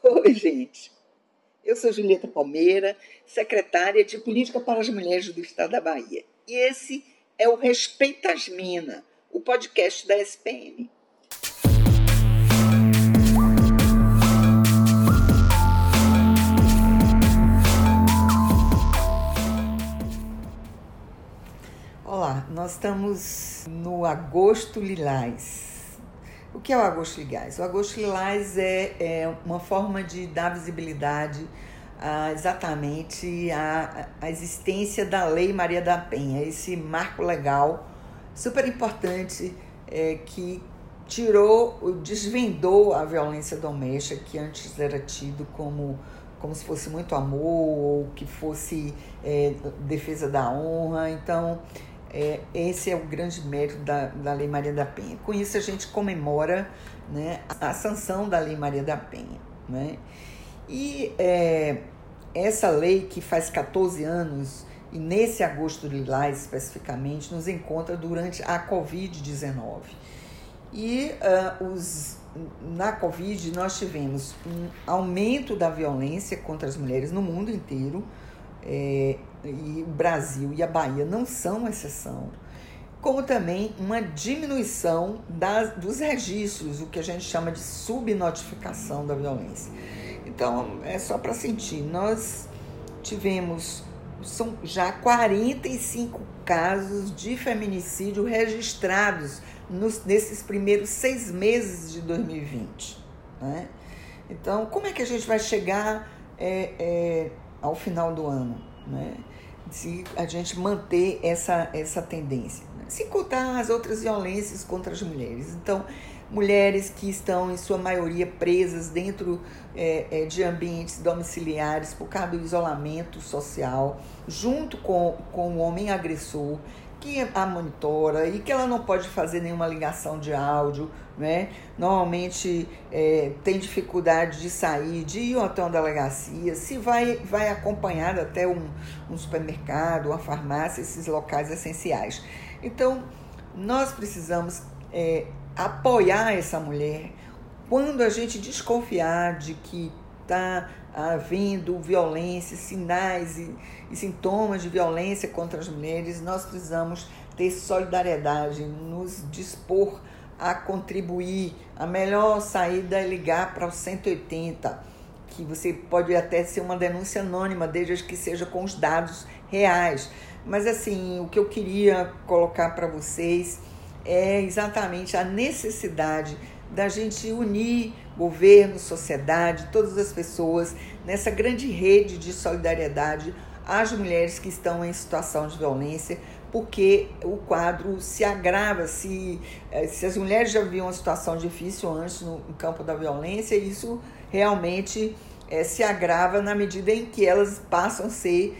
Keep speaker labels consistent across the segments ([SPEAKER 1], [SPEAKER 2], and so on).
[SPEAKER 1] Oi, gente. Eu sou Julieta Palmeira, secretária de Política para as Mulheres do Estado da Bahia. E esse é o Respeitas Mina, o podcast da SPM. Olá, nós estamos no Agosto Lilás. O que é o Agosto Lilás? O Agosto Lilás é, é uma forma de dar visibilidade a, exatamente à, à existência da Lei Maria da Penha, esse marco legal super importante é, que tirou, desvendou a violência doméstica que antes era tido como como se fosse muito amor ou que fosse é, defesa da honra. Então, é, esse é o grande mérito da, da Lei Maria da Penha. Com isso, a gente comemora né, a sanção da Lei Maria da Penha. Né? E é, essa lei, que faz 14 anos, e nesse agosto lilás especificamente, nos encontra durante a Covid-19. E uh, os, na Covid nós tivemos um aumento da violência contra as mulheres no mundo inteiro, é, e o Brasil e a Bahia não são exceção, como também uma diminuição das, dos registros, o que a gente chama de subnotificação da violência. Então, é só para sentir, nós tivemos são já 45 casos de feminicídio registrados nos, nesses primeiros seis meses de 2020. Né? Então, como é que a gente vai chegar é, é, ao final do ano? Né? Se a gente manter essa, essa tendência. Né? Se contar as outras violências contra as mulheres. Então, mulheres que estão, em sua maioria, presas dentro é, é, de ambientes domiciliares por causa do isolamento social, junto com, com o homem agressor, que a monitora e que ela não pode fazer nenhuma ligação de áudio, né? Normalmente é, tem dificuldade de sair, de ir até uma delegacia, se vai, vai acompanhada até um, um supermercado, uma farmácia, esses locais essenciais. Então, nós precisamos é, apoiar essa mulher quando a gente desconfiar de que está havendo violência, sinais e, e, sintomas de violência contra as mulheres, nós precisamos ter solidariedade, nos dispor a contribuir. A melhor saída é ligar para o 180, que você pode até ser uma denúncia anônima, desde que seja com os dados reais. Mas assim, o que eu queria colocar para vocês é exatamente a necessidade da gente unir governo, sociedade, todas as pessoas nessa grande rede de solidariedade às mulheres que estão em situação de violência, porque o quadro se agrava, se, eh, se as mulheres já viviam uma situação difícil antes no, campo da violência, isso realmente é, se agrava na medida em que elas passam a ser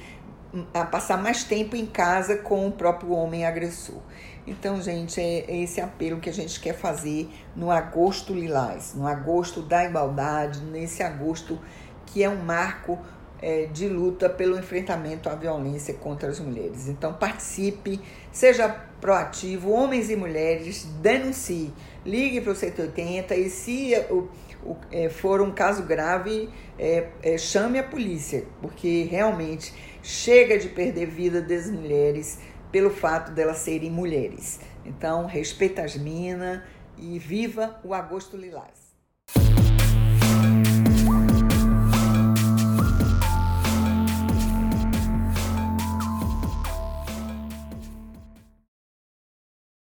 [SPEAKER 1] a passar mais tempo em casa com o próprio homem agressor. Então, gente, é esse apelo que a gente quer fazer no agosto lilás, no agosto da igualdade, nesse agosto que é um marco é, de luta pelo enfrentamento à violência contra as mulheres. Então, participe, seja proativo, homens e mulheres, denuncie, ligue para o 180 e se o, o, é, for um caso grave, é, é, chame a polícia, porque realmente chega de perder vida das mulheres pelo fato delas serem mulheres. Então, respeita as minas e viva o Agosto Lilás.